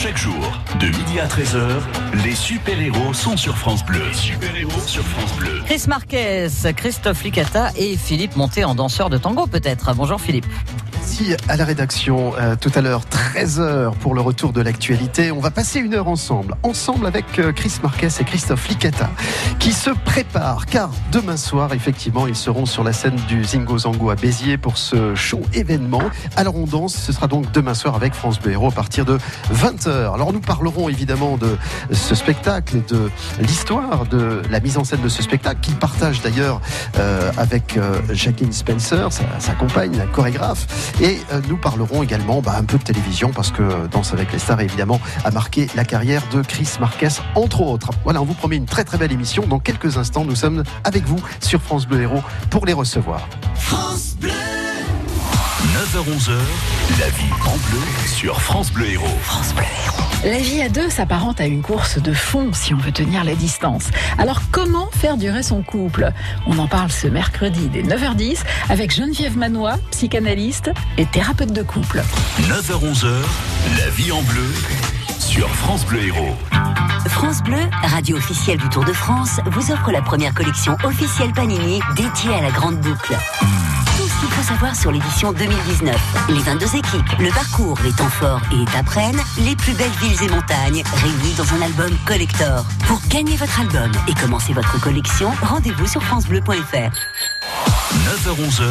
Chaque jour, de midi à 13h, les super-héros sont sur France Bleu. super-héros sur France Bleu. Chris Marquez, Christophe Licata et Philippe Monté en danseur de tango peut-être. Bonjour Philippe. Merci à la rédaction. Euh, tout à l'heure, 13h pour le retour de l'actualité. On va passer une heure ensemble, ensemble avec euh, Chris Marquez et Christophe Licata, qui se préparent, car demain soir, effectivement, ils seront sur la scène du Zingo Zango à Béziers pour ce show événement. Alors on danse, ce sera donc demain soir avec France Bleu à partir de 20h. Alors nous parlerons évidemment de ce spectacle, de l'histoire de la mise en scène de ce spectacle, qu'il partage d'ailleurs euh, avec euh, Jacqueline Spencer, sa, sa compagne, la chorégraphe. Et euh, nous parlerons également bah, un peu de télévision parce que Danse avec les stars évidemment a marqué la carrière de Chris Marquez entre autres. Voilà, on vous promet une très très belle émission. Dans quelques instants, nous sommes avec vous sur France Bleu Héros pour les recevoir. 9h-11h, la vie en bleu sur France Bleu Héros. France Bleu La vie à deux s'apparente à une course de fond si on veut tenir la distance. Alors comment faire durer son couple? On en parle ce mercredi dès 9h10 avec Geneviève Manois, psychanalyste et thérapeute de couple. 9h-11h, la vie en bleu sur France Bleu Héros. France Bleu, radio officielle du Tour de France, vous offre la première collection officielle Panini dédiée à la grande boucle. Ce qu'il faut savoir sur l'édition 2019. Les 22 équipes, le parcours, les temps forts et étapes reines, les plus belles villes et montagnes, réunis dans un album collector. Pour gagner votre album et commencer votre collection, rendez-vous sur francebleu.fr. 9h-11h,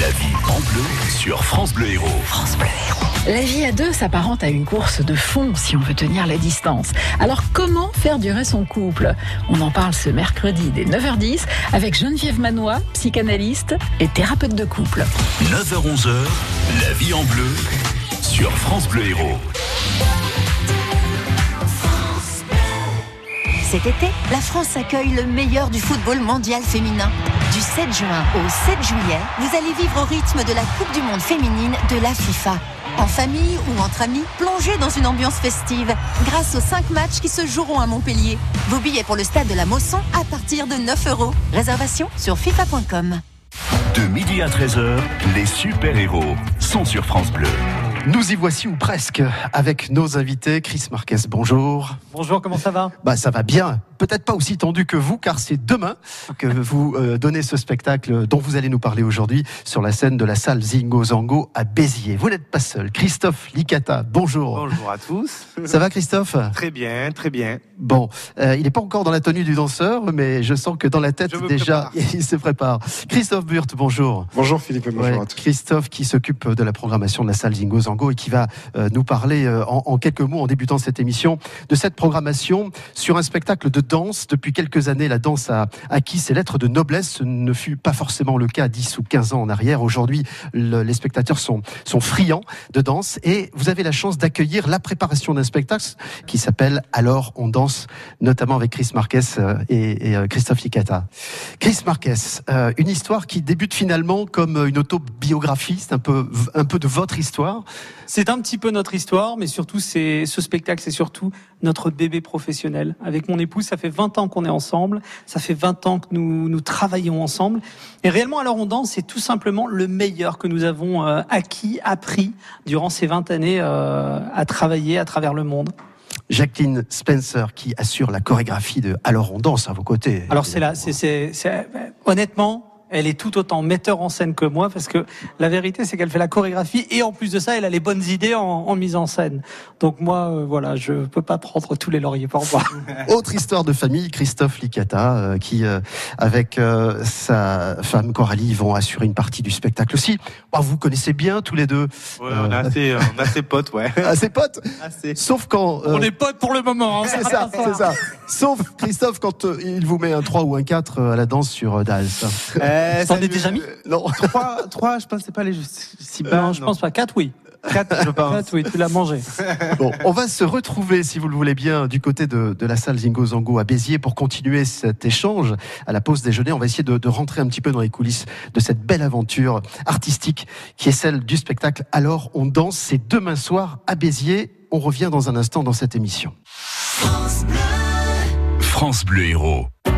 la vie en bleu sur France Bleu Héros. France Bleu Héros. La vie à deux s'apparente à une course de fond si on veut tenir la distance. Alors comment faire durer son couple? On en parle ce mercredi dès 9h10 avec Geneviève Manois, psychanalyste et thérapeute de couple. 9h-11h, la vie en bleu sur France Bleu Héros. Cet été, la France accueille le meilleur du football mondial féminin. Du 7 juin au 7 juillet, vous allez vivre au rythme de la Coupe du Monde féminine de la FIFA. En famille ou entre amis, plongez dans une ambiance festive grâce aux 5 matchs qui se joueront à Montpellier. Vos billets pour le stade de la Mosson à partir de 9 euros. Réservation sur fifa.com. De midi à 13h, les super-héros sont sur France Bleu. Nous y voici ou presque avec nos invités. Chris Marquez, bonjour. Bonjour, comment ça va? Bah ça va bien. Peut-être pas aussi tendu que vous, car c'est demain que vous euh, donnez ce spectacle dont vous allez nous parler aujourd'hui sur la scène de la salle Zingo Zango à Béziers. Vous n'êtes pas seul. Christophe Licata, bonjour. Bonjour à tous. Ça va Christophe? Très bien, très bien. Bon, euh, il n'est pas encore dans la tenue du danseur, mais je sens que dans la tête déjà, prépare. il se prépare. Christophe Burt, bonjour. Bonjour Philippe bonjour Ouais, à tous. Christophe qui s'occupe de la programmation de la salle Zingo Zango et qui va euh, nous parler euh, en, en quelques mots en débutant cette émission de cette programmation sur un spectacle de danse. Depuis quelques années, la danse a acquis ses lettres de noblesse. Ce ne fut pas forcément le cas 10 ou 15 ans en arrière. Aujourd'hui, le- les spectateurs sont, sont friands de danse et vous avez la chance d'accueillir la préparation d'un spectacle qui s'appelle Alors on danse, notamment avec Chris Marquez euh, et, et, Christophe Licata. Chris Marquez, euh, une histoire qui débute finalement comme une autobiographie, c'est un peu, un peu de votre histoire. C'est un petit peu notre histoire, mais surtout, c'est ce spectacle, c'est surtout notre bébé professionnel. Avec mon épouse, ça fait 20 ans qu'on est ensemble, ça fait 20 ans que nous, nous travaillons ensemble. Et réellement, alors on danse, c'est tout simplement le meilleur que nous avons euh, acquis, appris durant ces 20 années euh, à travailler à travers le monde. Jacqueline Spencer qui assure la chorégraphie de Alors on danse à vos côtés. Alors c'est là, c'est, c'est- honnêtement, elle est tout autant metteur en scène que moi parce que la vérité c'est qu'elle fait la chorégraphie et en plus de ça elle a les bonnes idées en, en mise en scène. Donc moi euh, voilà, je peux pas prendre tous les lauriers pour moi. Autre histoire de famille, Christophe Licata, euh, qui, euh, avec euh, sa femme Coralie, vont assurer une partie du spectacle aussi. Bah, vous connaissez bien tous les deux. Ouais, on, a assez, euh, on a assez potes, ouais. Ses potes Assez. Sauf quand... euh, On est potes pour le moment. hein. c'est ça, c'est ça. Sauf Christophe quand euh, il vous met un 3 ou un 4 à la danse sur euh, Dals. Euh, T'en ça es déjà mis Non. Trois, trois, je pense que c'est pas les si Non, bas. je pense pas. Quatre oui. Quatre, je pense. Quatre oui, tu l'as mangé. Bon, on va se retrouver, si vous le voulez bien, du côté de, de la salle Zingo Zango à Béziers pour continuer cet échange à la pause déjeuner. On va essayer de, de rentrer un petit peu dans les coulisses de cette belle aventure artistique qui est celle du spectacle. Alors, on danse, c'est demain soir à Béziers. On revient dans un instant dans cette émission. France Bleu Héros. Feeling my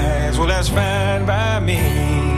Well, that's fine by me.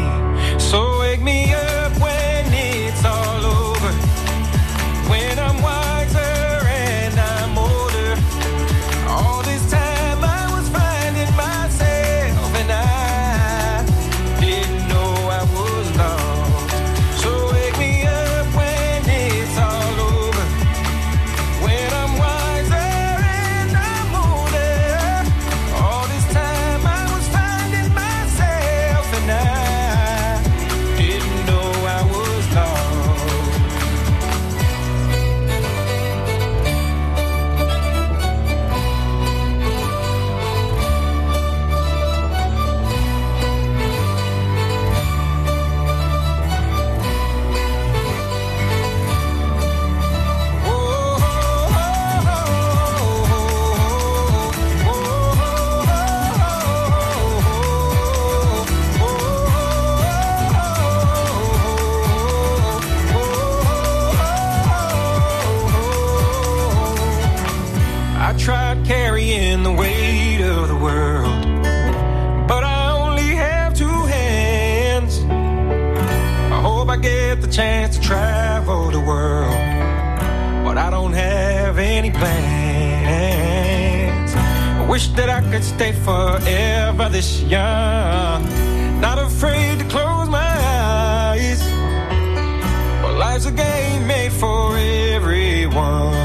Could stay forever this young, not afraid to close my eyes. Well, life's a game made for everyone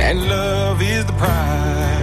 and love is the prize.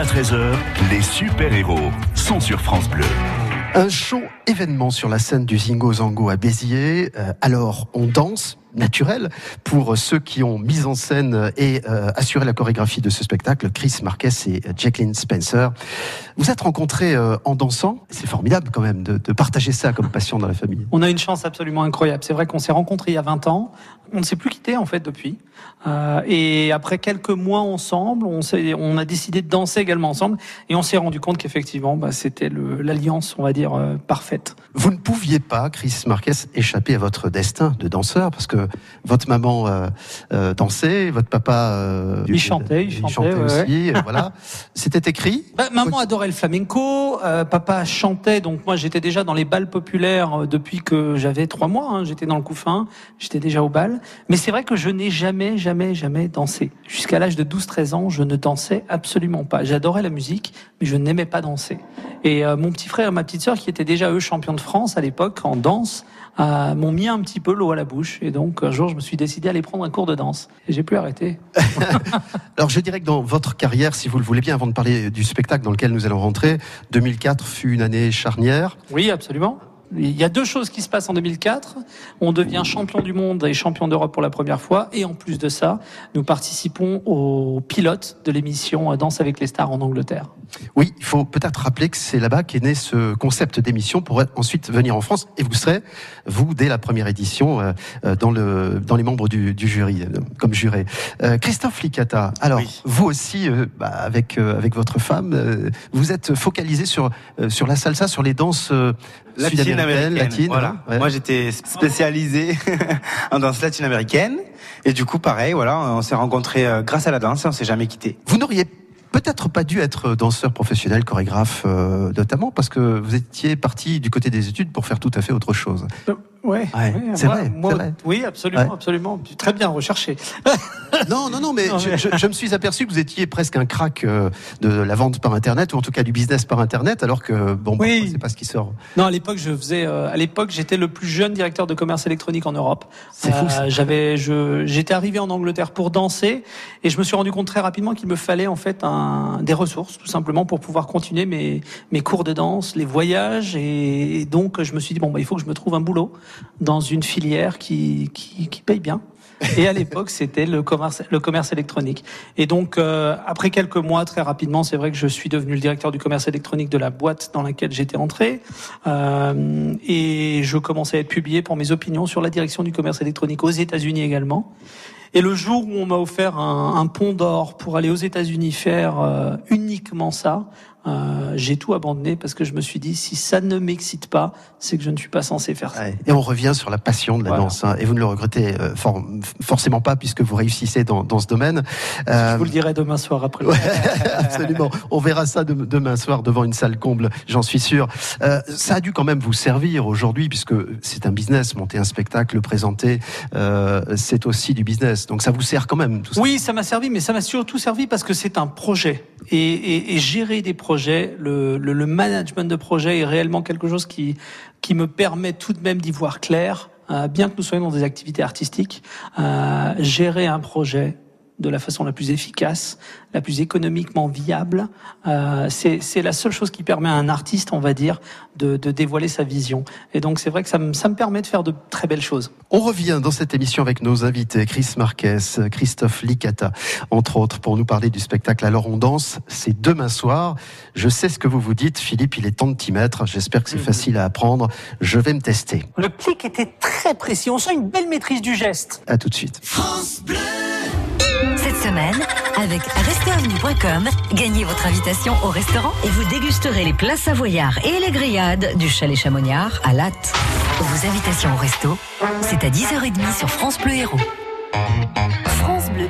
À 13h, les super-héros sont sur France Bleu. Un show événement sur la scène du Zingo Zango à Béziers. Euh, alors, on danse naturel pour ceux qui ont mis en scène et euh, assuré la chorégraphie de ce spectacle, Chris Marquez et Jacqueline Spencer. Vous êtes rencontrés euh, en dansant. C'est formidable quand même de, de, partager ça comme passion dans la famille. On a une chance absolument incroyable. C'est vrai qu'on s'est rencontrés il y a 20 ans. On ne s'est plus quitté en fait depuis. Euh, et après quelques mois ensemble, on, on, a décidé de danser également ensemble et on s'est rendu compte qu'effectivement, bah, c'était l'alliance, on va dire, parfaite. Vous ne pouviez pas, Chris Marquez, échapper à votre destin de danseur parce que votre maman euh, euh, dansait, votre papa euh, il chantait, il, il chantait, chantait ouais, aussi. voilà, c'était écrit. Bah, maman adorait le flamenco, euh, papa chantait, donc moi j'étais déjà dans les balles populaires depuis que j'avais trois mois. Hein, j'étais dans le couffin, j'étais déjà au bal. Mais c'est vrai que je n'ai jamais, jamais, jamais dansé. Jusqu'à l'âge de 12-13 ans, je ne dansais absolument pas. J'adorais la musique, mais je n'aimais pas danser. Et euh, mon petit frère et ma petite sœur, qui étaient déjà eux champions de France à l'époque en danse, euh, m'ont mis un petit peu l'eau à la bouche. Et donc, un jour, je me suis décidé à aller prendre un cours de danse. Et j'ai plus arrêté. Alors, je dirais que dans votre carrière, si vous le voulez bien, avant de parler du spectacle dans lequel nous allons rentrer, 2004 fut une année charnière. Oui, absolument. Il y a deux choses qui se passent en 2004. On devient champion du monde et champion d'Europe pour la première fois. Et en plus de ça, nous participons au pilote de l'émission Danse avec les stars en Angleterre. Oui, il faut peut-être rappeler que c'est là-bas qu'est né ce concept d'émission pour ensuite venir en France. Et vous serez, vous, dès la première édition, euh, euh, dans, le, dans les membres du, du jury, euh, comme juré. Christophe Licata, alors, Oui. vous aussi, bah, avec, avec votre femme, vous êtes focalisé sur, sur la salsa, sur les danses sud-américaines, Latine-américaine. Voilà. hein, ouais. Moi, j'étais spécialisé en danse latine-américaine. Et du coup, pareil, voilà, on s'est rencontrés euh, grâce à la danse et on s'est jamais quittés. Vous n'auriez peut-être pas dû être danseur professionnel, chorégraphe euh, notamment, parce que vous étiez parti du côté des études pour faire tout à fait autre chose. Ouais, Ouais, c'est moi- vrai, moi- c'est vrai. Oui, absolument, Ouais. absolument. Très bien recherché. Non, non, non, mais, Non, mais- Je, me suis aperçu que vous étiez presque un crack euh, de la vente par Internet, ou en tout cas du business par Internet, alors que, bon, Oui. c'est pas ce qui sort. Non, à l'époque, je faisais. euh, à l'époque, j'étais le plus jeune directeur de commerce électronique en Europe. C'est fou, ça. J'avais, je, j'étais arrivé en Angleterre pour danser, et je me suis rendu compte très rapidement qu'il me fallait en fait un, des ressources, tout simplement, pour pouvoir continuer mes mes cours de danse, les voyages, et, et donc je me suis dit bon, bah, il faut que je me trouve un boulot dans une filière qui paye bien. Et à l'époque, c'était le commerce, le commerce électronique. Et donc, euh, après quelques mois, très rapidement, c'est vrai que je suis devenu le directeur du commerce électronique de la boîte dans laquelle j'étais entré. Euh, et je commençais à être publié pour mes opinions sur la direction du commerce électronique aux États-Unis également. Et le jour où on m'a offert un, un pont d'or pour aller aux États-Unis faire euh, uniquement ça, euh, j'ai tout abandonné parce que je me suis dit si ça ne m'excite pas, c'est que je ne suis pas censé faire ça. Ouais. Et on revient sur la passion de la Voilà. danse, hein, et vous ne le regrettez euh, for- forcément pas, puisque vous réussissez dans, dans ce domaine. Euh, Je vous le dirai demain soir après. le- Ouais, absolument. On verra ça de- demain soir devant une salle comble, j'en suis sûr. Euh, ça a dû quand même vous servir aujourd'hui, puisque c'est un business, monter un spectacle, le présenter, euh, c'est aussi du business. Donc ça vous sert quand même, tout ça. Oui, ça m'a servi, mais ça m'a surtout servi parce que c'est un projet. Et, et- et gérer des projets, le, management de projet est réellement quelque chose qui, qui me permet tout de même d'y voir clair, euh, bien que nous soyons dans des activités artistiques. euh, gérer un projet de la façon la plus efficace, la plus économiquement viable, euh, c'est c'est la seule chose qui permet à un artiste, on va dire, de, de dévoiler sa vision. Et donc c'est vrai que ça me, ça me permet de faire de très belles choses. On revient dans cette émission avec nos invités, Chris Marquez, Christophe Licata, entre autres, pour nous parler du spectacle Alors on danse. C'est demain soir. Je sais ce que vous vous dites, Philippe, il est temps de t'y mettre. J'espère que c'est facile à apprendre. Je vais me tester. Le clic était très précis, on sent une belle maîtrise du geste. À tout de suite. Cette semaine, avec restaurant.com, gagnez votre invitation au restaurant Et vous dégusterez les plats savoyards et les grillades du chalet Chamonniard à Latte. Vos invitations au resto, c'est à 10h30 sur France Bleu Héros.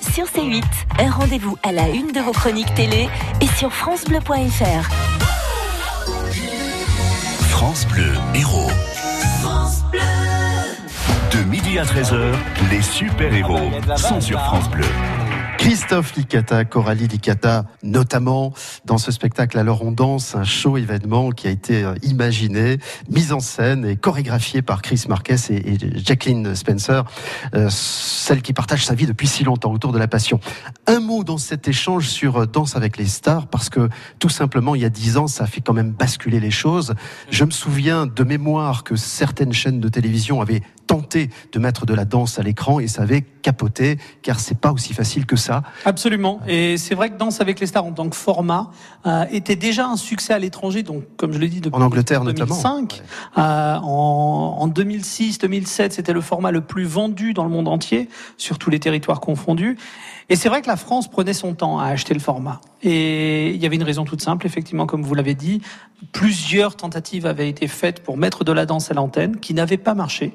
sur C8. Un rendez-vous à la une de vos chroniques télé et sur FranceBleu.fr. France Bleu Héros. De midi à 13h, les super-héros sont sur France Bleu. Christophe Licata, Coralie Licata, notamment dans ce spectacle Alors on danse, un show événement qui a été euh, imaginé, mis en scène et chorégraphié par Chris Marquez et, Jacqueline Spencer, euh, celle qui partage sa vie depuis si longtemps autour de la passion. Un mot dans cet échange sur euh, Danse avec les stars, parce que tout simplement, il y a dix ans, ça a fait quand même basculer les choses. Je me souviens de mémoire que certaines chaînes de télévision avaient tenté de mettre de la danse à l'écran et ça avait capoté, car c'est pas aussi facile que ça. Absolument. Et c'est vrai que Danse avec les stars en tant que format euh, était déjà un succès à l'étranger. Donc, comme je l'ai dit, depuis En Angleterre, notamment. 2005. Euh, en, en 2006, 2007, c'était le format le plus vendu dans le monde entier, sur tous les territoires confondus. Et c'est vrai que la France prenait son temps à acheter le format. Et il y avait une raison toute simple, effectivement, comme vous l'avez dit. Plusieurs tentatives avaient été faites pour mettre de la danse à l'antenne, qui n'avaient pas marché.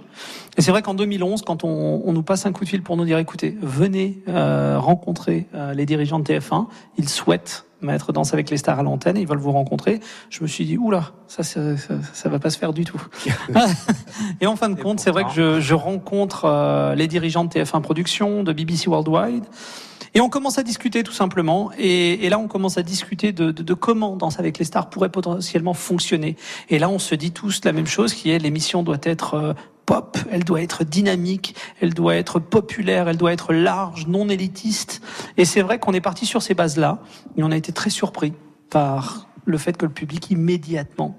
Et c'est vrai qu'en 2011, quand on, on, nous passe un coup de fil pour nous dire, écoutez, venez euh, rencontrer euh, les dirigeants de TF1, ils souhaitent mettre Danse avec les stars à l'antenne, ils veulent vous rencontrer. Je me suis dit, oula, ça, ça, ça, ça va pas se faire du tout. et en fin de compte, c'est vrai que je, je rencontre euh, les dirigeants de TF1 Productions, de BBC Worldwide. Et on commence à discuter tout simplement. Et, et là, on commence à discuter de, de, de, comment Danse avec les stars pourrait potentiellement fonctionner. Et là, on se dit tous la même chose, qui est l'émission doit être euh, pop, elle doit être dynamique, elle doit être populaire, elle doit être large, non élitiste. Et c'est vrai qu'on est parti sur ces bases-là, et on a été très surpris par le fait que le public immédiatement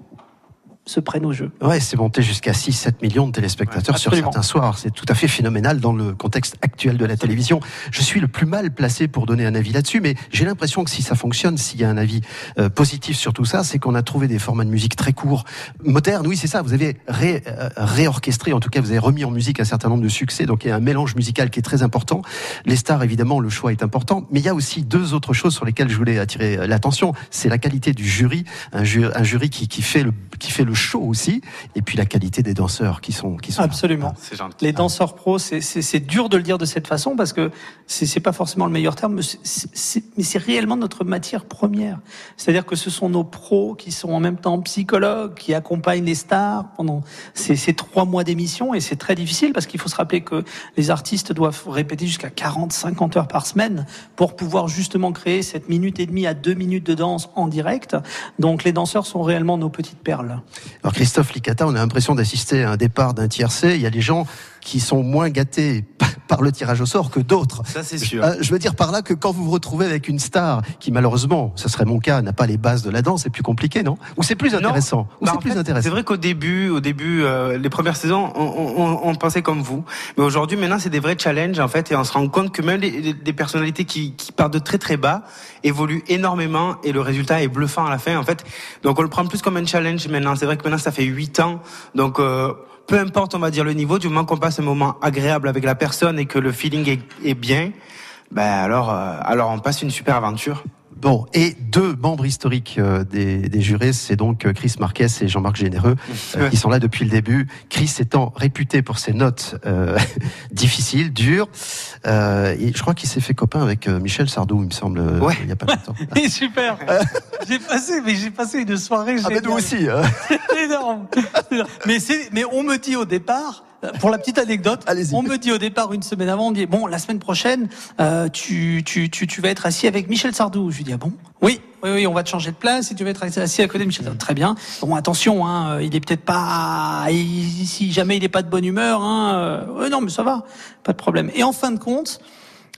se prennent au jeu. Ouais, c'est monté jusqu'à 6-7 millions de téléspectateurs ouais, sur certains soirs. C'est tout à fait phénoménal dans le contexte actuel de la télévision. Je suis le plus mal placé pour donner un avis là-dessus, mais j'ai l'impression que si ça fonctionne, s'il y a un avis euh, positif sur tout ça, c'est qu'on a trouvé des formats de musique très courts, modernes. Oui, c'est ça. Vous avez ré, euh, réorchestré, en tout cas, vous avez remis en musique un certain nombre de succès. Donc il y a un mélange musical qui est très important. Les stars, évidemment, le choix est important, mais il y a aussi deux autres choses sur lesquelles je voulais attirer l'attention. C'est la qualité du jury, un jury, un jury qui, qui fait le qui fait le show aussi, et puis la qualité des danseurs qui sont qui sont absolument. Là. Les danseurs pros, c'est dur de le dire de cette façon parce que c'est pas forcément le meilleur terme, mais c'est réellement notre matière première. C'est-à-dire que ce sont nos pros qui sont en même temps psychologues, qui accompagnent les stars pendant ces, ces trois mois d'émission, et c'est très difficile parce qu'il faut se rappeler que les artistes doivent répéter jusqu'à 40, 50 heures par semaine pour pouvoir justement créer cette minute et demie à deux minutes de danse en direct. Donc les danseurs sont réellement nos petites perles. Alors Christophe Licata, on a l'impression d'assister à un départ d'un tiercé. Il y a des gens qui sont moins gâtés par le tirage au sort que d'autres. Ça, c'est sûr. Euh, je veux dire par là que quand vous vous retrouvez avec une star qui, malheureusement, ce serait mon cas, n'a pas les bases de la danse, c'est plus compliqué, non? Ou c'est plus intéressant bah, c'est plus fait, intéressant C'est vrai qu'au début, au début, euh, les premières saisons, on, on, on, pensait comme vous. Mais aujourd'hui, maintenant, c'est des vrais challenges, en fait, et on se rend compte que même les personnalités qui, qui partent de très très bas évoluent énormément et le résultat est bluffant à la fin, en fait. Donc, on le prend plus comme un challenge maintenant. C'est vrai que maintenant, ça fait huit ans. Donc, euh, peu importe, on va dire, le niveau, du moment qu'on passe un moment agréable avec la personne et que le feeling est, bien, ben alors, euh, alors on passe une super aventure. Bon, et deux membres historiques euh, des, des, jurés, c'est donc Chris Marquez et Jean-Marc Généreux, euh, qui sont là depuis le début. Chris étant réputé pour ses notes euh, difficiles, dures. Euh, et je crois qu'il s'est fait copain avec Michel Sardou, il me semble, ouais. il n'y a pas longtemps. et super J'ai passé, mais j'ai passé une soirée Ah, mais nous aussi hein. C'est énorme mais, mais on me dit au départ, pour la petite anecdote, on me dit au départ une semaine avant, on dit bon la semaine prochaine euh, tu, tu, tu, tu vas être assis avec Michel Sardou. Je lui dis ah bon? Oui oui oui on va te changer de place et tu vas être assis à côté de Michel Sardou. Très bien. Bon attention hein, il est peut-être pas il, si jamais il est pas de bonne humeur hein, euh, non mais ça va pas de problème. Et en fin de compte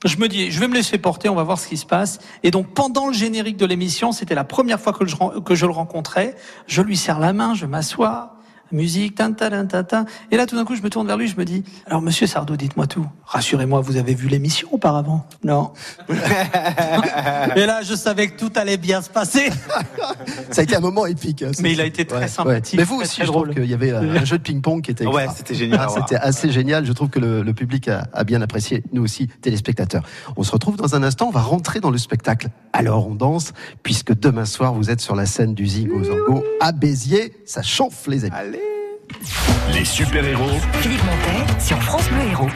je me dis, je vais me laisser porter, on va voir ce qui se passe. Et donc, pendant le générique de l'émission, c'était la première fois que je, que je le rencontrais. Je lui serre la main, je m'assois musique, tan, tan, tan, Et là, tout d'un coup, je me tourne vers lui, je me dis, alors, monsieur Sardou, dites-moi tout. Rassurez-moi, vous avez vu l'émission auparavant? Non. Et là, je savais que tout allait bien se passer. Ça a été un moment épique. Hein, Mais il a été très ouais, sympathique. Ouais. Mais vous aussi, je trouve qu'il y avait un jeu de ping-pong qui était extra. Ouais, c'était génial. Ah, c'était assez génial. Je trouve que le, le public a, a, bien apprécié. Nous aussi, téléspectateurs. On se retrouve dans un instant. On va rentrer dans le spectacle. Alors, on danse, puisque demain soir, vous êtes sur la scène du Zig aux Orgo à Béziers. Ça chauffe, les amis. Allez. Les super-héros. Philippe Montet sur France Bleu Héros.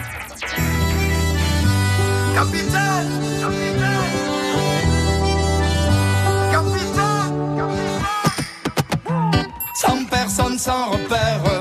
Capitaine Capitaine Capitaine Sans personne, sans repère,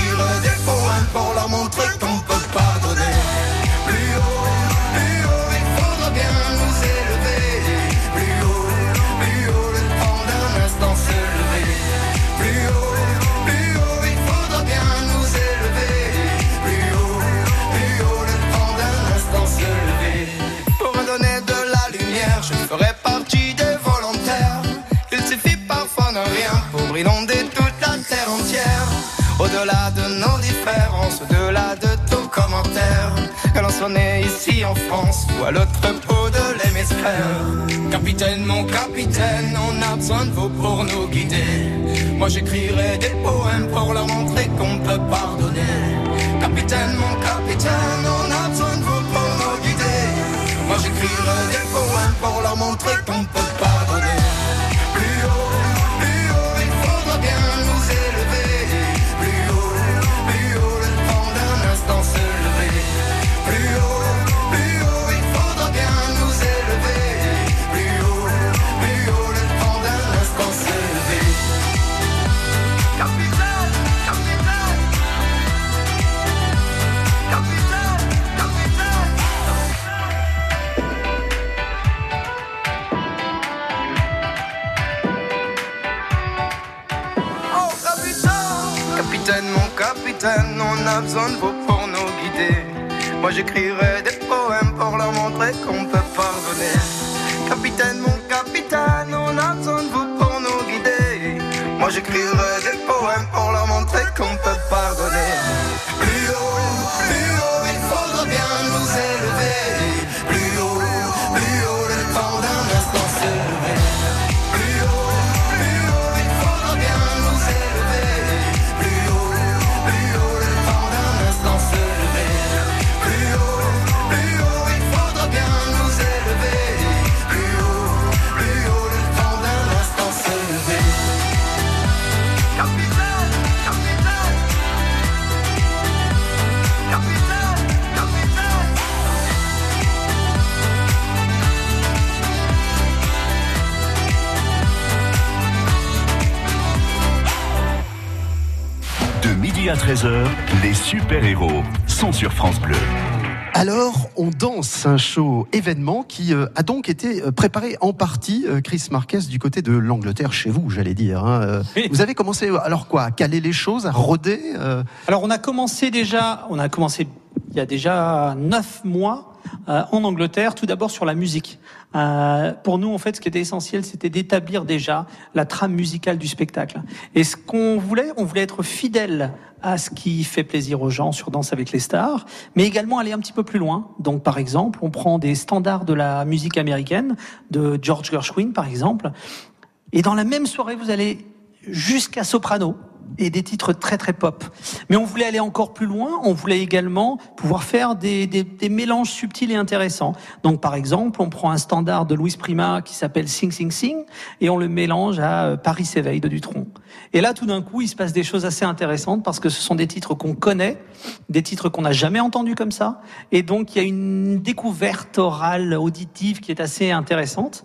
que l'on soit né ici en France ou à l'autre bout de l'hémisphère. Capitaine, mon capitaine, on a besoin de vous pour nous guider. Moi j'écrirai des poèmes pour leur montrer qu'on peut pardonner. Capitaine, mon capitaine, midi à 13h, les super-héros sont sur France Bleu. Alors, on danse un show événement qui euh, a donc été euh, préparé en partie, euh, Chris Marquez, du côté de l'Angleterre, chez vous, j'allais dire. hein. Euh, Vous avez commencé, alors quoi, à caler les choses, à roder euh, Alors on a commencé déjà, on a commencé il y a déjà neuf mois euh, en Angleterre, tout d'abord sur la musique. Euh, pour nous, en fait, ce qui était essentiel, c'était d'établir déjà la trame musicale du spectacle. Et ce qu'on voulait, on voulait être fidèle à ce qui fait plaisir aux gens sur Danse avec les stars, mais également aller un petit peu plus loin. Donc, par exemple, on prend des standards de la musique américaine, de George Gershwin, par exemple, et dans la même soirée, vous allez jusqu'à soprano et des titres très très pop. Mais on voulait aller encore plus loin, on voulait également pouvoir faire des, des, des mélanges subtils et intéressants. Donc par exemple, on prend un standard de Louis Prima qui s'appelle Sing Sing Sing et on le mélange à euh, Paris s'éveille de Dutronc. Et là tout d'un coup, il se passe des choses assez intéressantes parce que ce sont des titres qu'on connaît, des titres qu'on n'a jamais entendus comme ça et donc il y a une découverte orale, auditive qui est assez intéressante.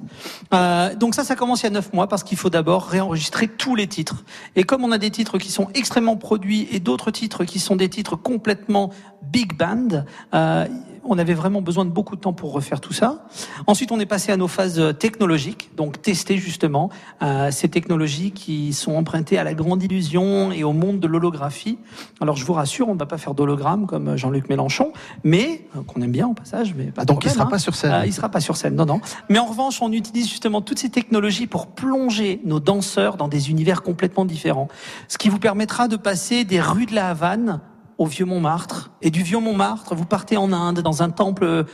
Euh, donc ça, ça commence il y a neuf mois parce qu'il faut d'abord réenregistrer tous les titres. Et comme on a des titres qui sont extrêmement produits et d'autres titres qui sont des titres complètement big band, euh, on avait vraiment besoin de beaucoup de temps pour refaire tout ça. Ensuite, on est passé à nos phases technologiques, donc tester justement euh, ces technologies qui sont empruntées à la grande illusion et au monde de l'holographie. Alors, je vous rassure, on ne va pas faire d'hologramme comme Jean-Luc Mélenchon, mais euh, qu'on aime bien au passage. Mais pas Donc, il problème, sera hein. pas sur scène. Euh, il sera pas sur scène, non, non. Mais en revanche, on utilise justement toutes ces technologies pour plonger nos danseurs dans des univers complètement différents. Ce qui vous permettra de passer des rues de la Havane au vieux Montmartre. Et du vieux Montmartre, vous partez en Inde, dans un temple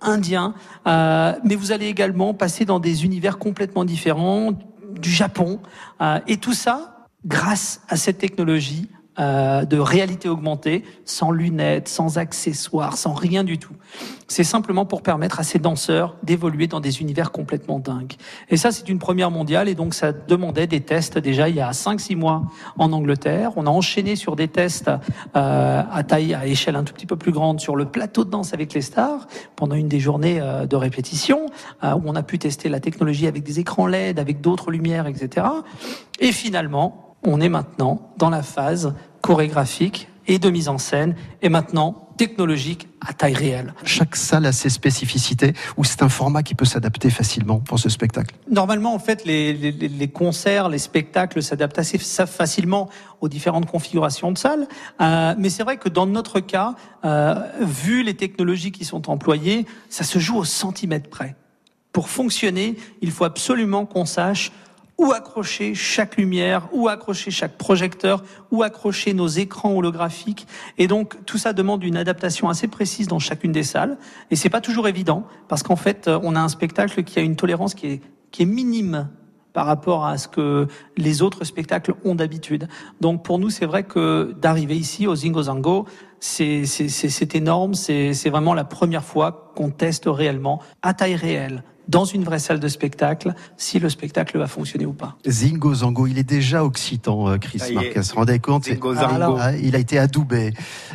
indien, euh, mais vous allez également passer dans des univers complètement différents, du Japon, euh, et tout ça grâce à cette technologie euh, de réalité augmentée, sans lunettes, sans accessoires, sans rien du tout. C'est simplement pour permettre à ces danseurs d'évoluer dans des univers complètement dingues. Et ça, c'est une première mondiale, et donc ça demandait des tests déjà il y a 5-6 mois en Angleterre. On a enchaîné sur des tests euh, à taille, à échelle un tout petit peu plus grande sur le plateau de danse avec les stars pendant une des journées euh, de répétition, euh, où on a pu tester la technologie avec des écrans LED, avec d'autres lumières, etc. Et finalement, on est maintenant dans la phase chorégraphique et de mise en scène, et maintenant technologique à taille réelle. Chaque salle a ses spécificités, ou c'est un format qui peut s'adapter facilement pour ce spectacle? Normalement, en fait, les, les, les concerts, les spectacles s'adaptent assez fa- facilement aux différentes configurations de salles. Euh, mais c'est vrai que dans notre cas, euh, vu les technologies qui sont employées, ça se joue au centimètre près. Pour fonctionner, il faut absolument qu'on sache où accrocher chaque lumière, où accrocher chaque projecteur, où accrocher nos écrans holographiques. Et donc tout ça demande une adaptation assez précise dans chacune des salles. Et c'est pas toujours évident parce qu'en fait on a un spectacle qui a une tolérance qui est qui est minime par rapport à ce que les autres spectacles ont d'habitude. Donc pour nous, c'est vrai que d'arriver ici au Zingo Zango, c'est énorme, c'est vraiment la première fois qu'on teste réellement, à taille réelle, dans une vraie salle de spectacle, si le spectacle va fonctionner ou pas. Zingo Zango, il est déjà occitan, euh, Chris est. Marquez. Vous vous rendez compte Zingo c'est- Zango. Ah, Il a été adoubé.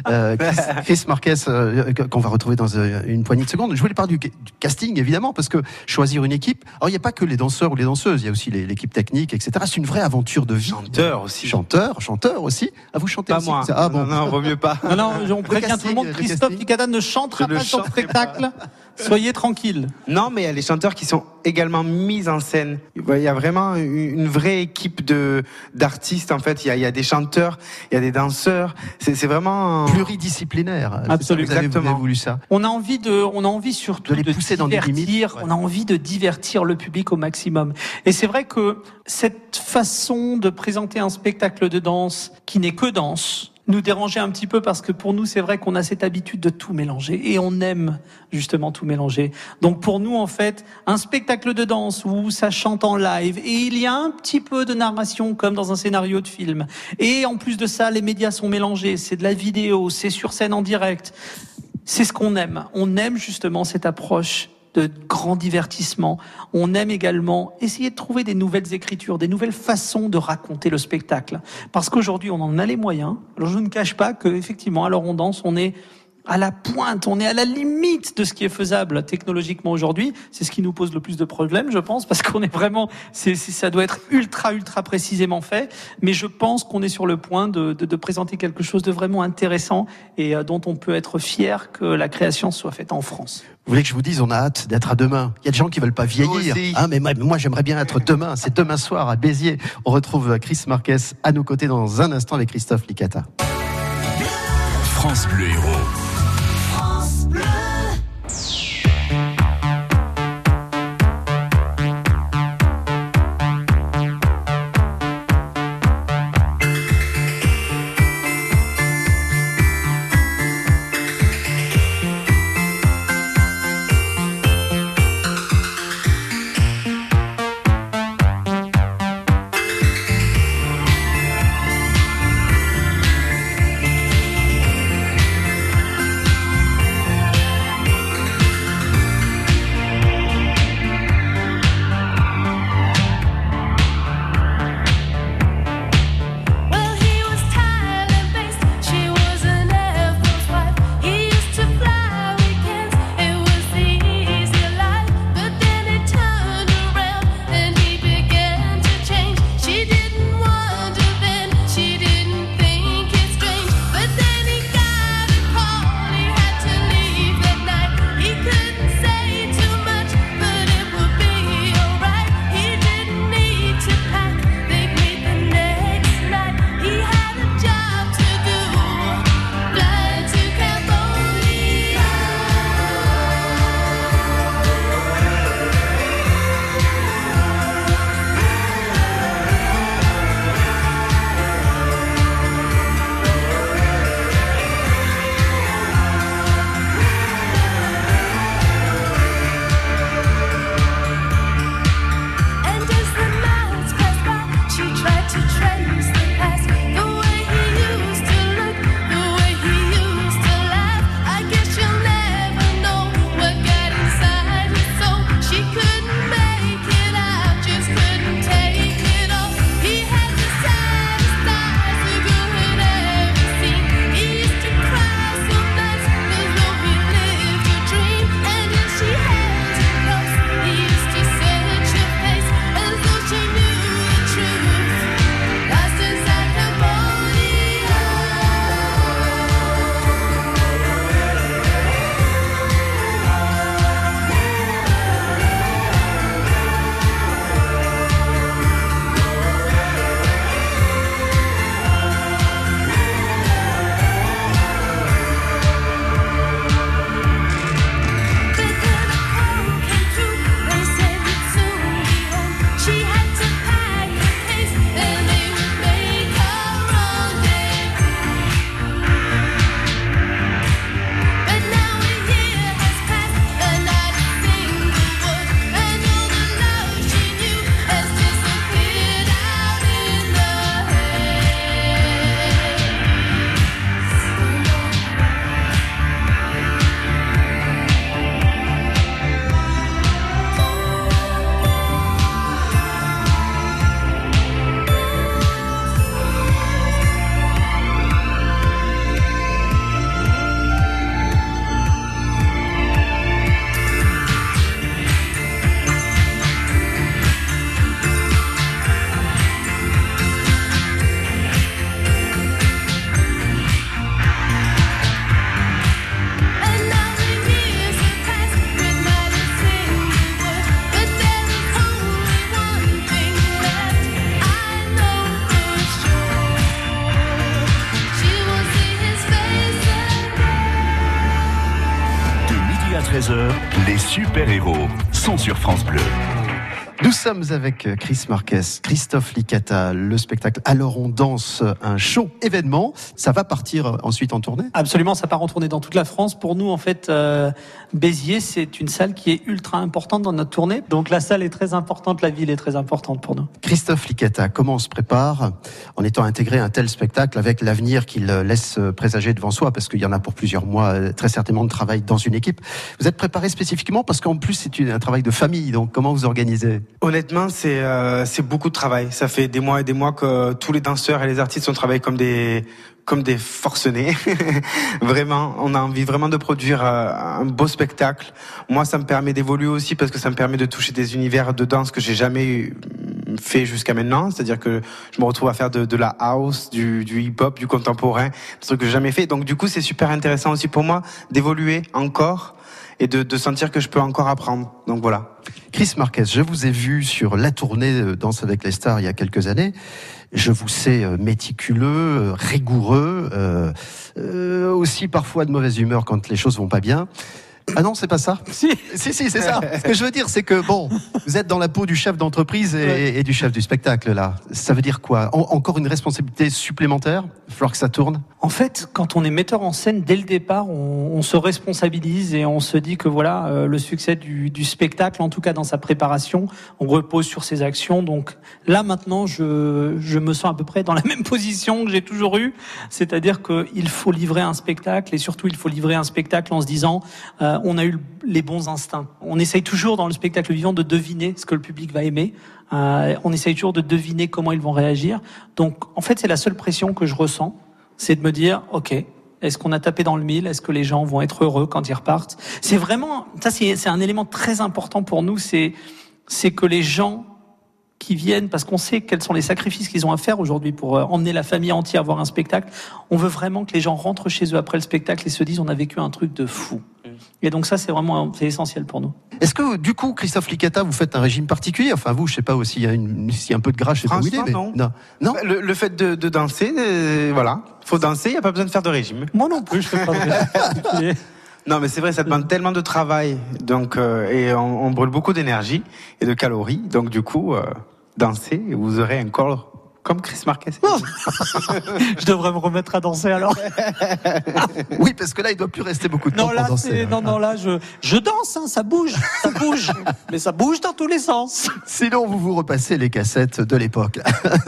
Euh, Chris, Chris Marquez, euh, qu'on va retrouver dans une poignée de secondes. Je voulais parler du, du casting, évidemment, parce que choisir une équipe. Alors, il n'y a pas que les danseurs ou les danseuses, il y a aussi l'équipe technique, etc. C'est une vraie aventure de vie. Chanteur aussi. Chanteur, chanteur aussi. À vous chanter Pas aussi. moi. Ah bon. Non, non, vaut mieux pas. Non, non, on prévient tout le monde, Christophe. Licata ne chantera Je pas son spectacle. Soyez tranquille. Non, mais il y a les chanteurs qui sont également mis en scène. Il y a vraiment une vraie équipe de d'artistes. En fait, il y a, il y a des chanteurs, il y a des danseurs. C'est c'est vraiment Pluridisciplinaire. Absolument. Vous avez, vous avez Exactement. voulu ça. On a envie de, on a envie surtout De les pousser dans des limites. Ouais. On a envie de divertir le public au maximum. Et c'est vrai que cette façon de présenter un spectacle de danse qui n'est que danse nous dérangeait un petit peu parce que pour nous c'est vrai qu'on a cette habitude de tout mélanger et on aime justement tout mélanger. Donc pour nous en fait un spectacle de danse où ça chante en live et il y a un petit peu de narration comme dans un scénario de film et en plus de ça les médias sont mélangés, c'est de la vidéo, c'est sur scène en direct. C'est ce qu'on aime. On aime justement cette approche de grand divertissement. On aime également essayer de trouver des nouvelles écritures, des nouvelles façons de raconter le spectacle. Parce qu'aujourd'hui, on en a les moyens. Alors, je ne cache pas que, effectivement, alors on danse, on est à la pointe, on est à la limite de ce qui est faisable technologiquement aujourd'hui. C'est ce qui nous pose le plus de problèmes, je pense, parce qu'on est vraiment, c'est, c'est- ça doit être ultra, ultra précisément fait. Mais je pense qu'on est sur le point de, de, de présenter quelque chose de vraiment intéressant et euh, dont on peut être fier que la création soit faite en France. Vous voulez que je vous dise, on a hâte d'être à demain. Il y a des gens qui veulent pas vieillir. Hein, mais moi, moi, j'aimerais bien être demain. C'est demain soir à Béziers. On retrouve Chris Marquez à nos côtés dans un instant avec Christophe Licata. France Bleu Héros. Sommes avec Chris Marquez, Christophe Licata, le spectacle Alors on danse, un show événement. Ça va partir ensuite en tournée? Absolument, ça part en tournée dans toute la France. Pour nous, en fait, euh, Béziers, c'est une salle qui est ultra importante dans notre tournée. Donc la salle est très importante, la ville est très importante pour nous. Christophe Licata, comment on se prépare en étant intégré à un tel spectacle avec l'avenir qu'il laisse présager devant soi? Parce qu'il y en a pour plusieurs mois, très certainement, de travail dans une équipe. Vous êtes préparé spécifiquement? Parce qu'en plus, c'est un travail de famille. Donc comment vous organisez? Honnêtement, c'est euh, c'est beaucoup de travail. Ça fait des mois et des mois que tous les danseurs et les artistes ont travaillé comme des comme des forcenés. vraiment, on a envie vraiment de produire euh, un beau spectacle. Moi, ça me permet d'évoluer aussi parce que ça me permet de toucher des univers de danse que j'ai jamais eu- fait jusqu'à maintenant. C'est-à-dire que je me retrouve à faire de, de la house, du, du hip-hop, du contemporain, des trucs que j'ai jamais fait. Donc du coup, c'est super intéressant aussi pour moi d'évoluer encore et de, de sentir que je peux encore apprendre. Donc voilà. Chris Marquez, je vous ai vu sur la tournée euh, Danse avec les stars il y a quelques années. Je vous sais euh, méticuleux, euh, rigoureux, euh, euh, aussi parfois de mauvaise humeur quand les choses vont pas bien. Ah non, c'est pas ça Si, si, si, c'est ça. Ce que je veux dire, c'est que bon, vous êtes dans la peau du chef d'entreprise et, Ouais. et du chef du spectacle là. Ça veut dire quoi? En- Encore une responsabilité supplémentaire? Falloir que ça tourne. En fait, quand on est metteur en scène, dès le départ, on, on se responsabilise et on se dit que voilà, euh, le succès du, du spectacle, en tout cas dans sa préparation, on repose sur ses actions. Donc là, maintenant, je, je me sens à peu près dans la même position que j'ai toujours eu, c'est-à-dire qu'il faut livrer un spectacle et surtout il faut livrer un spectacle en se disant, euh, on a eu les bons instincts. On essaye toujours dans le spectacle vivant de deviner ce que le public va aimer. Euh, on essaye toujours de deviner comment ils vont réagir. Donc, en fait, c'est la seule pression que je ressens c'est de me dire, ok, est-ce qu'on a tapé dans le mille? Est-ce que les gens vont être heureux quand ils repartent? C'est vraiment, ça c'est c'est un élément très important pour nous, c'est c'est que les gens qui viennent, parce qu'on sait quels sont les sacrifices qu'ils ont à faire aujourd'hui pour euh, emmener la famille entière voir un spectacle, on veut vraiment que les gens rentrent chez eux après le spectacle et se disent, on a vécu un truc de fou. Et donc ça, c'est vraiment c'est essentiel pour nous. Est-ce que du coup, Christophe Licata, vous faites un régime particulier? Enfin, vous, je sais pas aussi, il y a une, s'il y a un peu de gras, je sais pas où il est, Franchement, mais non. non. Le, le fait de, de danser, euh, voilà, faut danser, il y a pas besoin de faire de régime. Moi non plus, je fais pas de régime particulier. Non, mais c'est vrai, ça demande tellement de travail, donc euh, et on, on brûle beaucoup d'énergie et de calories, donc du coup, euh, danser, et vous aurez un corps comme Chris Marquez. Je devrais me remettre à danser alors. Oui, parce que là, il doit plus rester beaucoup de temps Non, là, pour danser. c'est, hein. non, non, là, je, je danse, hein, ça bouge, ça bouge. mais ça bouge dans tous les sens. Sinon, vous vous repassez les cassettes de l'époque.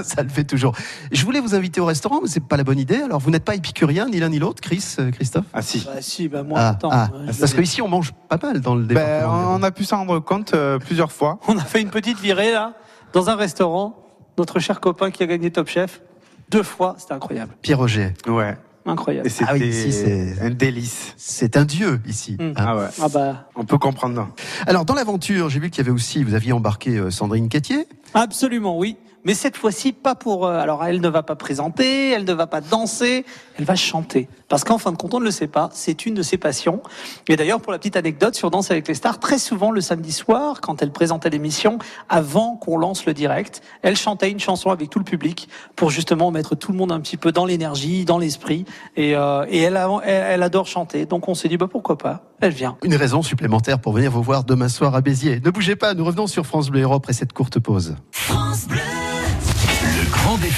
Ça le fait toujours. Je voulais vous inviter au restaurant, mais c'est pas la bonne idée. Alors, vous n'êtes pas épicurien, ni l'un ni l'autre, Chris, euh, Christophe? Ah si. Bah, si, bah, moi, Ah, attends. ah, je parce qu'ici, on mange pas mal dans le Ben, département. on a pu s'en rendre compte euh, plusieurs fois. On a fait une petite virée, là, dans un restaurant. Notre cher copain qui a gagné Top Chef. Deux fois, c'était incroyable. Pierre Roger, Ouais. Incroyable. Et c'était Ah oui, ici, c'est- un délice. c'est un dieu ici. Mm. hein. Ah ouais. Ah bah, On peut comprendre. Alors, dans l'aventure, j'ai vu qu'il y avait aussi, vous aviez embarqué euh, Sandrine Quétier. absolument, oui. Mais cette fois-ci, pas pour. euh, alors, elle ne va pas présenter, elle ne va pas danser, elle va chanter. Parce qu'en fin de compte, on ne le sait pas, c'est une de ses passions. Et d'ailleurs, pour la petite anecdote sur Danse avec les stars, très souvent le samedi soir, quand elle présentait l'émission, avant qu'on lance le direct, elle chantait une chanson avec tout le public pour justement mettre tout le monde un petit peu dans l'énergie, dans l'esprit. Et, euh, et elle, a- elle, elle adore chanter. Donc, on s'est dit, bah, pourquoi pas? Elle vient. Une raison supplémentaire pour venir vous voir demain soir à Béziers. Ne bougez pas, nous revenons sur France Bleu Héros après cette courte pause. Le grand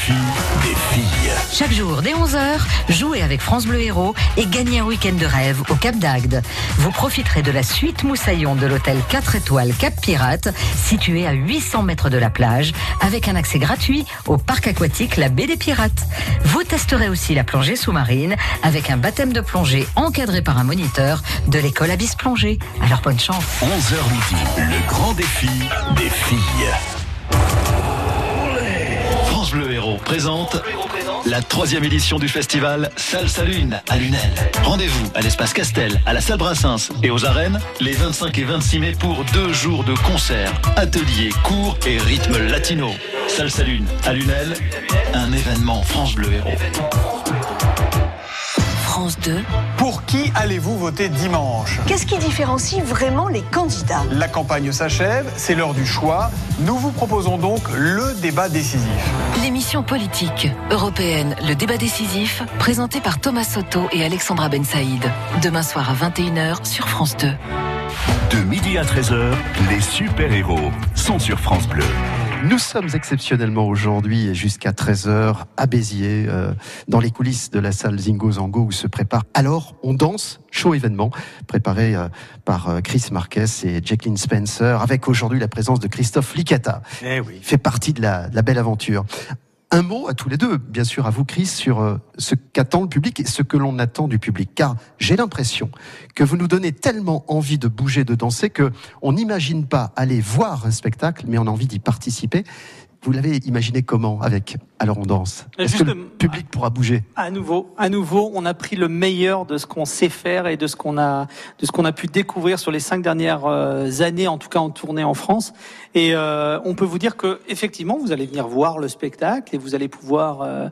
défi des filles. Chaque jour, dès 11h, jouez avec France Bleu Héros et gagnez un week-end de rêve au Cap d'Agde. Vous profiterez de la suite Moussaillon de l'hôtel 4 étoiles Cap Pirate, situé à 800 mètres de la plage, avec un accès gratuit au parc aquatique La Baie des Pirates. Vous testerez aussi la plongée sous-marine avec un baptême de plongée encadré par un moniteur de l'école Abyss Plongée. Alors bonne chance. 11h midi. Le grand défi des filles. Bleu Héros présente la troisième édition du festival Salsa Lune à Lunel. Rendez-vous à l'espace Castel, à la salle Brassens et aux arènes les 25 et 26 mai pour deux jours de concerts, ateliers, cours et rythmes latino. Salsa Lune à Lunel, un événement France Bleu Héros. France 2. Pour qui allez-vous voter dimanche Qu'est-ce qui différencie vraiment les candidats? La campagne s'achève, c'est l'heure du choix. Nous vous proposons donc le débat décisif. L'émission politique européenne Le débat décisif, présentée par Thomas Soto et Alexandra Ben Saïd. Demain soir à 21h sur France 2. De midi à 13h, les super-héros sont sur France Bleu. Nous sommes exceptionnellement aujourd'hui jusqu'à 13h à Béziers, euh, dans les coulisses de la salle Zingo Zango où se prépare Alors on danse, show événement, préparé euh, par euh, Chris Marquez et Jacqueline Spencer, avec aujourd'hui la présence de Christophe Licata. Eh oui. Fait partie de la, de la belle aventure. Un mot à tous les deux, bien sûr, à vous, Chris, sur euh, ce qu'attend le public et ce que l'on attend du public. Car j'ai l'impression que vous nous donnez tellement envie de bouger, de danser, que on n'imagine pas aller voir un spectacle, mais on a envie d'y participer. Vous l'avez imaginé comment avec Alors on danse Est-ce que le public pourra bouger À nouveau, à nouveau, on a pris le meilleur de ce qu'on sait faire et de ce qu'on a, de ce qu'on a pu découvrir sur les cinq dernières euh, années, en tout cas en tournée en France. Et euh, on peut vous dire que effectivement, vous allez venir voir le spectacle et vous allez pouvoir euh,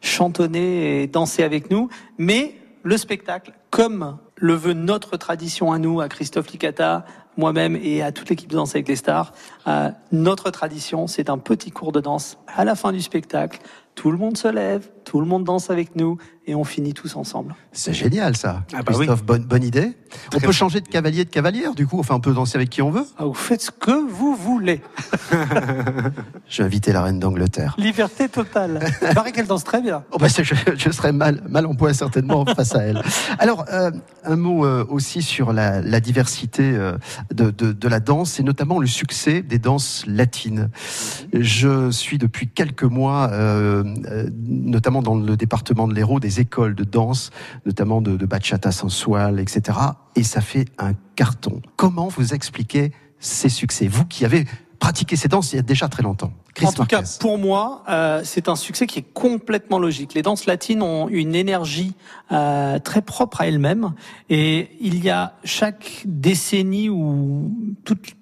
chantonner et danser avec nous. Mais le spectacle, comme le veut notre tradition à nous, à Christophe Licata, moi-même et à toute l'équipe de Danse avec les stars, euh, notre tradition, c'est un petit cours de danse à la fin du spectacle. Tout le monde se lève, tout le monde danse avec nous et on finit tous ensemble. C'est génial ça. Ah bah Christophe, bonne, bonne idée. on peut changer de cavalier de cavalière, du coup, enfin on peut danser avec qui on veut. Ah, vous faites ce que vous voulez. Je vais inviter la reine d'Angleterre. Liberté totale. Il paraît qu'elle danse très bien. Oh bah, je, je serais mal, mal en point certainement face à elle. Alors, euh, un mot euh, aussi sur la, la diversité euh, de, de, de la danse et notamment le succès des danses latines. Je suis depuis quelques mois, notamment dans le département de l'Hérault, des écoles de danse, notamment de, de bachata sensual, etc. Et ça fait un carton. Comment vous expliquez ces succès? Vous qui avez pratiqué ces danses il y a déjà très longtemps. Chris en tout cas, pour moi, euh, c'est un succès qui est complètement logique. Les danses latines ont une énergie euh, très propre à elles-mêmes, et il y a chaque décennie ou toutes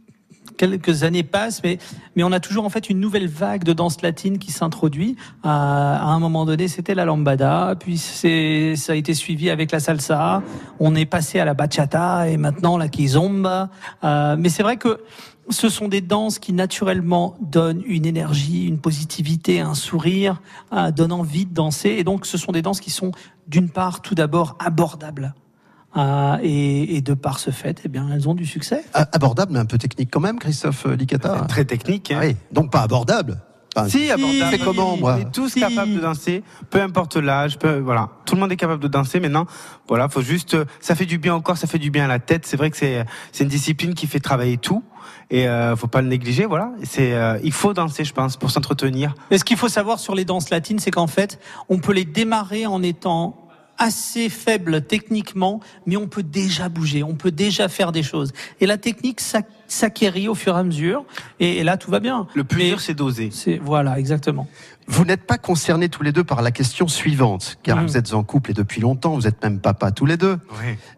quelques années passent, mais mais on a toujours en fait une nouvelle vague de danse latine qui s'introduit. À un moment donné, c'était la lambada, puis ça a été suivi avec la salsa. On est passé à la bachata et maintenant la kizomba. Euh, mais c'est vrai que ce sont des danses qui naturellement donnent une énergie, une positivité, un sourire, euh, donnent envie de danser. Et donc, ce sont des danses qui sont, d'une part, tout d'abord abordables. Euh, et, et de par ce fait, eh bien, elles ont du succès. A- Abordable, mais un peu technique quand même, Christophe euh, Licata. Très technique. hein. Oui, donc pas abordable. Enfin, Si, abordable. fait comment, moi On est tous capables de danser, peu importe l'âge, peu, voilà. Tout le monde est capable de danser maintenant. Voilà, faut juste, euh, ça fait du bien au corps, ça fait du bien à la tête. C'est vrai que c'est, c'est une discipline qui fait travailler tout. Et euh, faut pas le négliger, voilà. C'est, euh, il faut danser, je pense, pour s'entretenir. Et ce qu'il faut savoir sur les danses latines, c'est qu'en fait, on peut les démarrer en étant assez faibles techniquement, mais on peut déjà bouger, on peut déjà faire des choses. Et la technique s'ac- s'acquérit au fur et à mesure, et, et là tout va bien. Le plus dur, c'est d'oser. C'est voilà, exactement. Vous n'êtes pas concernés tous les deux par la question suivante, car Mhm. vous êtes en couple et depuis longtemps, vous êtes même papa tous les deux.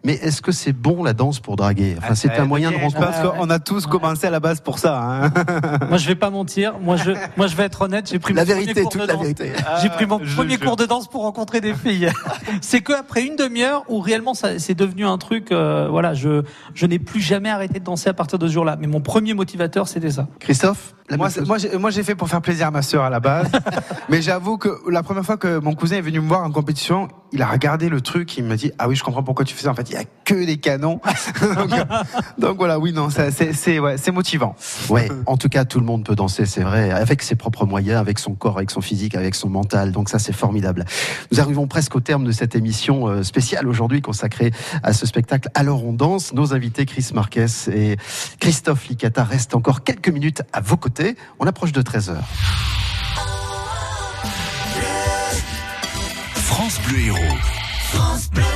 Mais est-ce que c'est bon la danse pour draguer? Enfin, c'est un moyen de rencontrer. pense qu'on a tous commencé à la base pour ça. Hein. Moi, je vais pas mentir. Moi, je, moi, je vais être honnête. J'ai pris La mon premier vérité, cours toute de la danse. vérité. J'ai pris mon Ah, je- premier je- cours de danse pour rencontrer des filles. c'est que après une demi-heure où réellement ça c'est devenu un truc. euh, voilà, je je n'ai plus jamais arrêté de danser à partir de ce jour-là. Mais mon premier motivateur, c'était ça. Christophe la Moi, moi, j'ai fait pour faire plaisir à ma sœur à la base. Mais j'avoue que la première fois que mon cousin est venu me voir en compétition, il a regardé le truc, il m'a dit Ah oui, je comprends pourquoi tu fais ça. En fait, il y a que des canons. donc, euh, donc voilà, oui, non, c'est ouais, motivant. Ouais, en tout cas, tout le monde peut danser, c'est vrai, avec ses propres moyens, avec son corps, avec son physique, avec son mental. Donc ça, c'est formidable. Nous arrivons presque au terme de cette émission euh, spéciale aujourd'hui consacrée à ce spectacle. Alors on danse. Nos invités, Chris Marquez et Christophe Licata, restent encore quelques minutes à vos côtés. On approche de 13 heures. France Bleu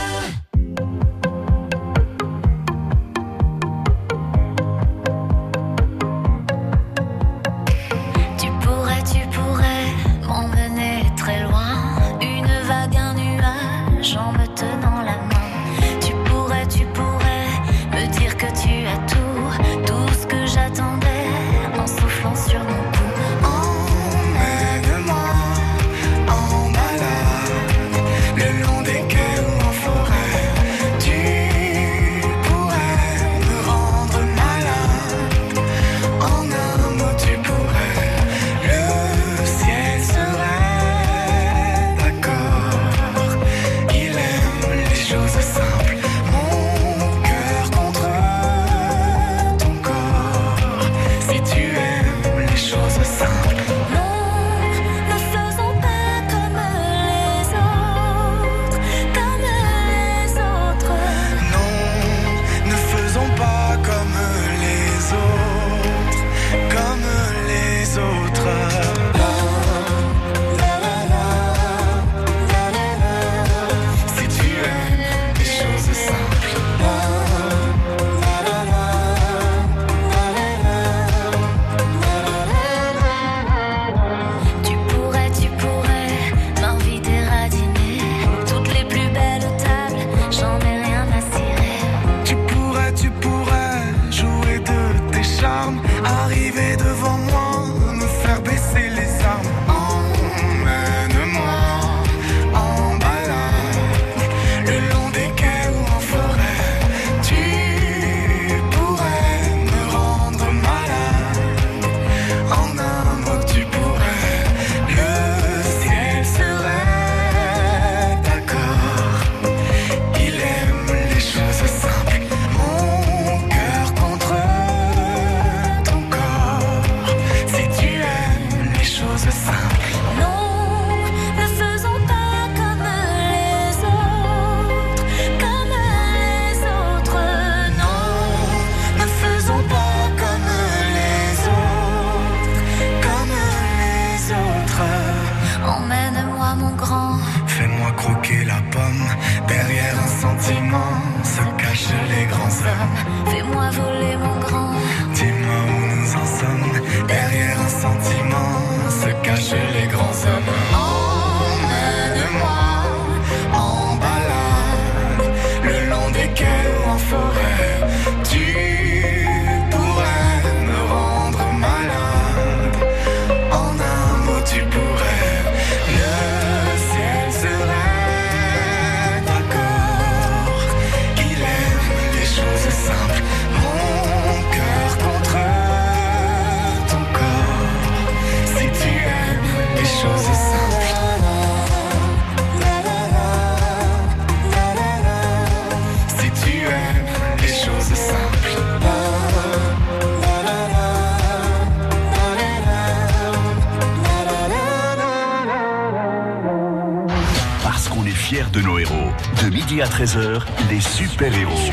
midi à 13h, les super-héros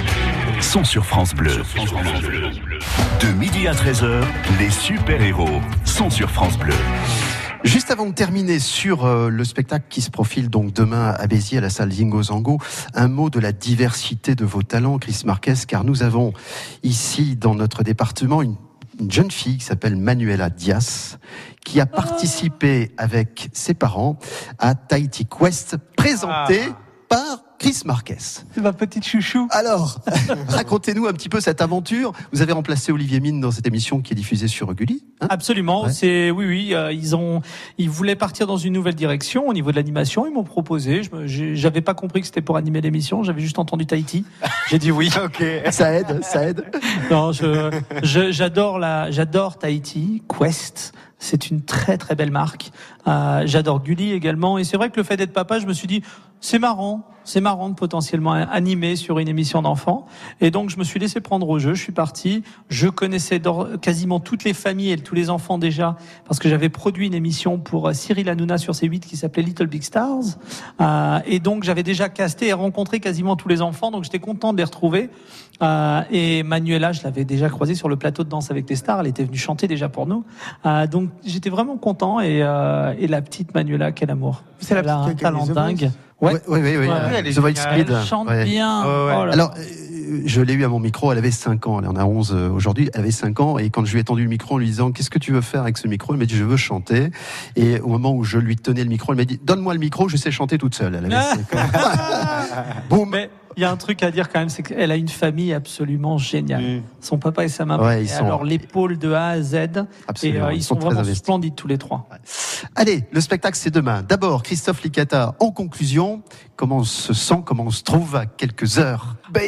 sont sur France Bleu. De midi à 13h, les super-héros sont sur France Bleu. Juste avant de terminer sur euh, le spectacle qui se profile donc demain à Béziers à la salle Zingo Zango, un mot de la diversité de vos talents, Chris Marquez, car nous avons ici dans notre département une, une jeune fille qui s'appelle Manuela Dias, qui a participé avec ses parents à Tahiti Quest, présenté par Chris Marquez. C'est ma petite chouchou. Alors, racontez-nous un petit peu cette aventure. Vous avez remplacé Olivier Mine dans cette émission qui est diffusée sur Gulli. hein? Absolument, Ouais. c'est oui oui, euh, ils ont ils voulaient partir dans une nouvelle direction au niveau de l'animation, ils m'ont proposé, je j'avais pas compris que c'était pour animer l'émission, j'avais juste entendu Tahiti. J'ai dit oui. Ok. Ça aide, ça aide. Non, je je- j'adore la j'adore Tahiti, Quest. C'est une très très belle marque. Euh, j'adore Gulli également. Et c'est vrai que le fait d'être papa, je me suis dit c'est marrant, c'est marrant de potentiellement animer sur une émission d'enfants. Et donc je me suis laissé prendre au jeu, je suis parti, je connaissais quasiment toutes les familles et tous les enfants déjà parce que j'avais produit une émission pour euh, Cyril Hanouna sur C8 qui s'appelait Little Big Stars. Euh, et donc j'avais déjà casté et rencontré quasiment tous les enfants. Donc j'étais content de les retrouver euh, et Manuela, je l'avais déjà croisée sur le plateau de danse avec les stars. Elle était venue chanter déjà pour nous. Euh, donc j'étais vraiment content. Et, euh, et la petite Manuela, quel amour. C'est la Elle a petite un qui a talent les dingue. Ouais, oui, oui, oui. Ouais. elle est. Elle chante Ouais. bien. Oh. Alors, euh, je l'ai eu à mon micro, elle avait 5 ans, elle en a 11 euh, aujourd'hui, elle avait 5 ans, et quand je lui ai tendu le micro en lui disant qu'est-ce que tu veux faire avec ce micro, elle m'a dit je veux chanter, et au moment où je lui tenais le micro, elle m'a dit donne-moi le micro, je sais chanter toute seule. Elle avait Ah. 5 ans. Boum Mais il y a un truc à dire quand même, c'est qu'elle a une famille absolument géniale. Son papa et sa maman. Ouais, ils Et sont- alors l'épaule de A à Z. Absolument, et euh, ils ils sont vraiment investis. splendides tous les trois. Allez, le spectacle c'est demain. D'abord, Christophe Licata, en conclusion, comment on se sent, comment on se trouve à quelques heures Ben,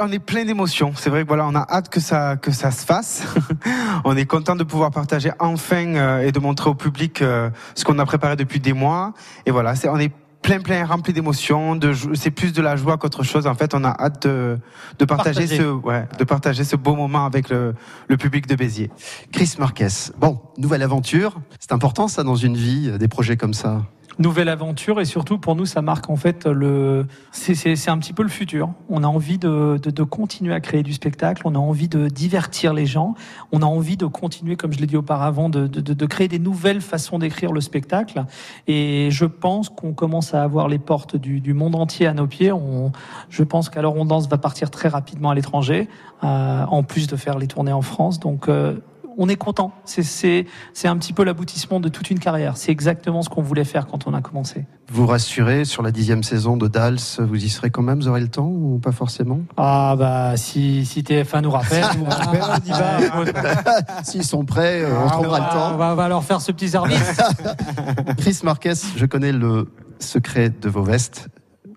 on est plein d'émotions. C'est vrai que voilà, on a hâte que ça que ça se fasse. on est content de pouvoir partager enfin euh, et de montrer au public euh, ce qu'on a préparé depuis des mois. Et voilà, c'est on est plein plein rempli d'émotions. C'est plus de la joie qu'autre chose. En fait, on a hâte de de partager, Partager. ce ouais, de partager ce beau moment avec le le public de Béziers. Chris Marquez, bon, nouvelle aventure, c'est important ça dans une vie, euh, des projets comme ça? Nouvelle aventure. Et surtout pour nous ça marque en fait le c'est un petit peu le futur. On a envie de, de de continuer à créer du spectacle. On a envie de divertir les gens. On a envie de continuer comme je l'ai dit auparavant de- de créer des nouvelles façons d'écrire le spectacle. Et je pense qu'on commence à avoir les portes du, du monde entier à nos pieds. On je pense qu'alors on danse va partir très rapidement à l'étranger euh, en plus de faire les tournées en France. Donc euh, on est content. C'est un petit peu l'aboutissement de toute une carrière. C'est exactement ce qu'on voulait faire quand on a commencé. Vous rassurez sur la dixième saison de Dals, vous y serez quand même, vous aurez le temps ou pas forcément? Ah bah si si TF1 nous rappelle, nous, on y va. S'ils sont prêts, on trouvera le On temps. va, on va leur faire ce petit service. Chris Marquez, je connais le secret de vos vestes.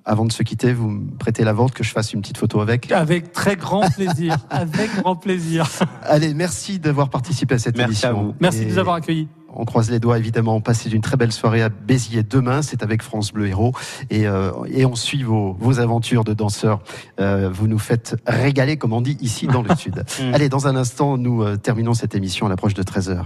Avant de se quitter, vous me prêtez la vôtre que je fasse une petite photo avec. Avec très grand plaisir. Avec grand plaisir. Allez, merci d'avoir participé à cette Merci à émission. vous. Merci Et de nous avoir accueillis. On croise les doigts évidemment. Passez d'une très belle soirée à Béziers demain. C'est avec France Bleu Héros et, euh, et on suit vos, vos aventures de danseurs. Euh, vous nous faites régaler, comme on dit ici dans le sud. Allez, dans un instant, nous euh, terminons cette émission à l'approche de 13 h 13h,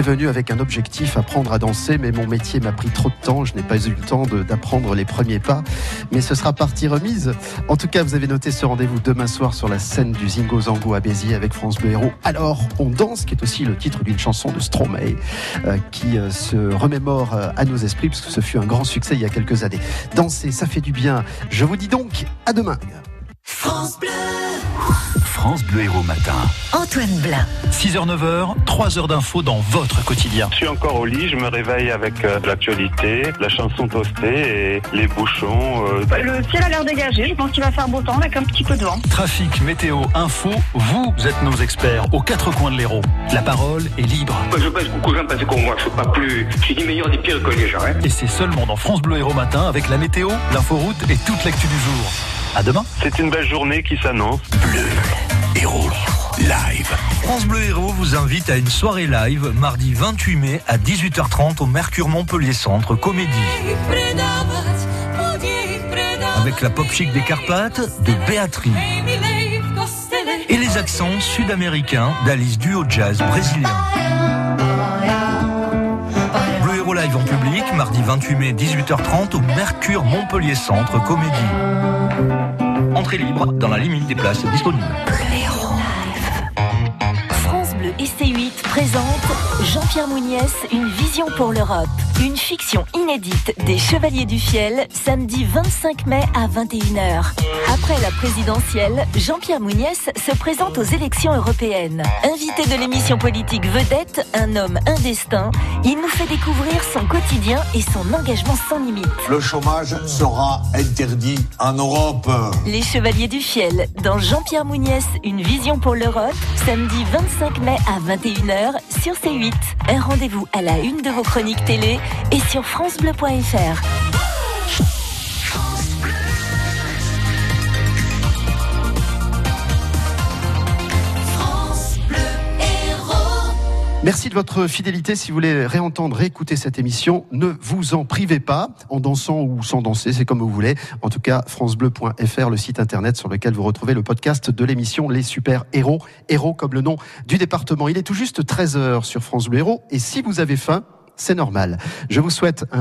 Venu avec un objectif, apprendre à danser, mais mon métier m'a pris trop de temps. Je n'ai pas eu le temps d'apprendre les premiers pas. Mais ce sera partie remise. En tout cas, vous avez noté ce rendez-vous demain soir sur la scène du Zingo Zango à Béziers avec France Bleu Héros. Alors, on danse, qui est aussi le titre d'une chanson de Stromae, euh, qui euh, se remémore euh, à nos esprits, parce que ce fut un grand succès il y a quelques années. Danser, ça fait du bien. Je vous dis donc à demain. France Bleu Héros Matin. Antoine Blin. 6h-9h, 3 heures d'infos dans votre quotidien. Je suis encore au lit, je me réveille avec euh, l'actualité, la chanson toastée et les bouchons. euh, Le ciel a l'air dégagé, je pense qu'il va faire beau temps avec un petit peu de vent. Trafic, météo, info, vous êtes nos experts aux quatre coins de l'Hérault. La parole est libre. Je pense beaucoup de gens pensent qu'on moi, je suis pas plus. Je suis ni meilleur ni pire que les gens. Hein. Et c'est seulement dans France Bleu Héros Matin avec la météo, l'inforoute et toute l'actu du jour. À demain. C'est une belle journée qui s'annonce. Héros live. France Bleu Héros vous invite à une soirée live mardi 28 mai à 18h30 au Mercure Montpellier Centre Comédie. Avec la pop chic des Carpates de Béatrice et les accents sud-américains d'Alice Duo Jazz brésilien. Bleu Héros Live en public mardi 28 mai 18h30 au Mercure Montpellier Centre Comédie. Entrée libre dans la limite des places disponibles. Et C8 présente Jean-Pierre Mouniès, une vision pour l'Europe. Une fiction inédite des Chevaliers du Fiel, samedi 25 mai à 21h. Après la présidentielle, Jean-Pierre Mouniès se présente aux élections européennes. Invité de l'émission politique Vedette, un homme indestin, il nous fait découvrir son quotidien et son engagement sans limite. Le chômage sera interdit en Europe. Les Chevaliers du Fiel, dans Jean-Pierre Mouniès, une vision pour l'Europe, samedi 25 mai à 21h sur C8. Un rendez-vous à la une de vos chroniques télé et sur francebleu.fr. Merci de votre fidélité. Si vous voulez réentendre, réécouter cette émission, ne vous en privez pas, en dansant ou sans danser, c'est comme vous voulez. En tout cas, francebleu.fr, le site internet sur lequel vous retrouvez le podcast de l'émission Les Super Héros. Héros comme le nom du département. Il est tout juste 13h sur France Bleu Héros. Et si vous avez faim, c'est normal. Je vous souhaite un